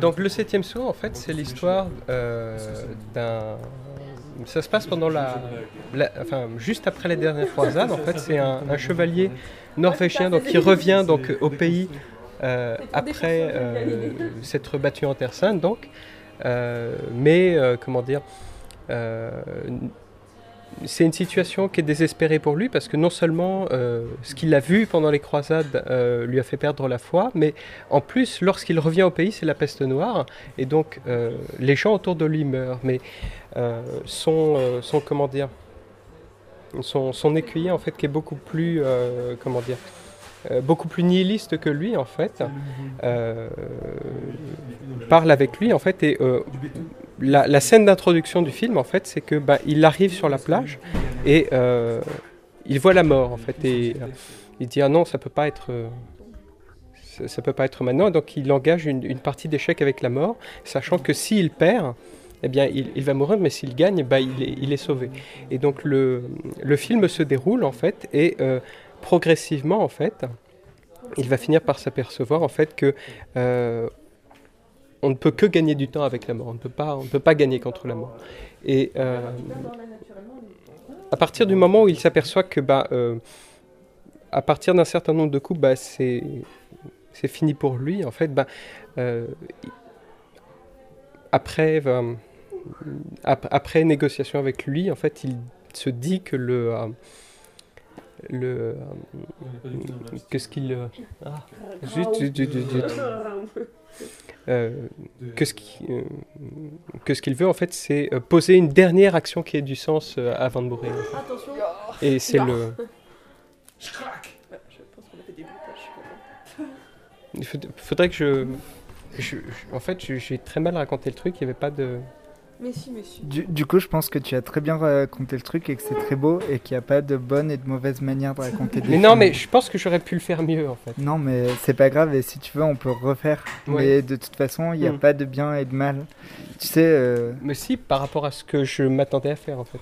Donc le septième saut, en fait, c'est l'histoire euh, d'un... Ça se passe pendant la, Enfin, juste après la dernière croisade, en fait, c'est un, chevalier norvégien donc, qui revient donc, au pays euh, après euh, s'être battu en Terre Sainte, donc. Mais, comment dire... c'est une situation qui est désespérée pour lui parce que non seulement euh, ce qu'il a vu pendant les croisades euh, lui a fait perdre la foi, mais en plus, lorsqu'il revient au pays, c'est la peste noire, et donc euh, les gens autour de lui meurent. Mais son, son, comment dire, son, son écuyer en fait, qui est beaucoup plus, comment dire, beaucoup plus nihiliste que lui en fait, parle avec lui en fait et la, scène d'introduction du film en fait c'est que bah, il arrive sur la plage et euh, il voit la mort en fait euh, il dit ah non ça peut pas être euh, ça, peut pas être maintenant donc il engage une, partie d'échec avec la mort sachant que s'il perd eh bien, il, va mourir, mais s'il gagne, bah, il, est, sauvé. Et donc, le, film se déroule, en fait, et progressivement, en fait, il va finir par s'apercevoir, en fait, que on ne peut que gagner du temps avec la mort. On ne peut pas, on ne peut pas gagner contre la mort. Et euh, à partir du moment où il s'aperçoit que, bah, euh, à partir d'un certain nombre de coups, bah, c'est c'est fini pour lui. En fait, bah, euh, après, ap- après négociation avec lui, en fait, il se dit que le le qu'est-ce qu'il ah, zut, zut, que ce qui, euh, que ce qu'il veut en fait c'est euh, poser une dernière action qui ait du sens euh, avant de mourir Attention. et c'est le Je pense qu'on a fait des bruitages. il faudrait que je, je- je- en fait je- j'ai très mal raconté le truc il n'y avait pas de Mais si, mais si. Du, du coup, je pense que tu as très bien raconté le truc et que c'est très beau et qu'il n'y a pas de bonne et de mauvaise manière de raconter des mais non films. mais je pense que j'aurais pu le faire mieux en fait Non, mais c'est pas grave et si tu veux, on peut refaire. Ouais. Mais de toute façon, il n'y a Mm. pas de bien et de mal. Tu sais, euh, mais si par rapport à ce que je m'attendais à faire en fait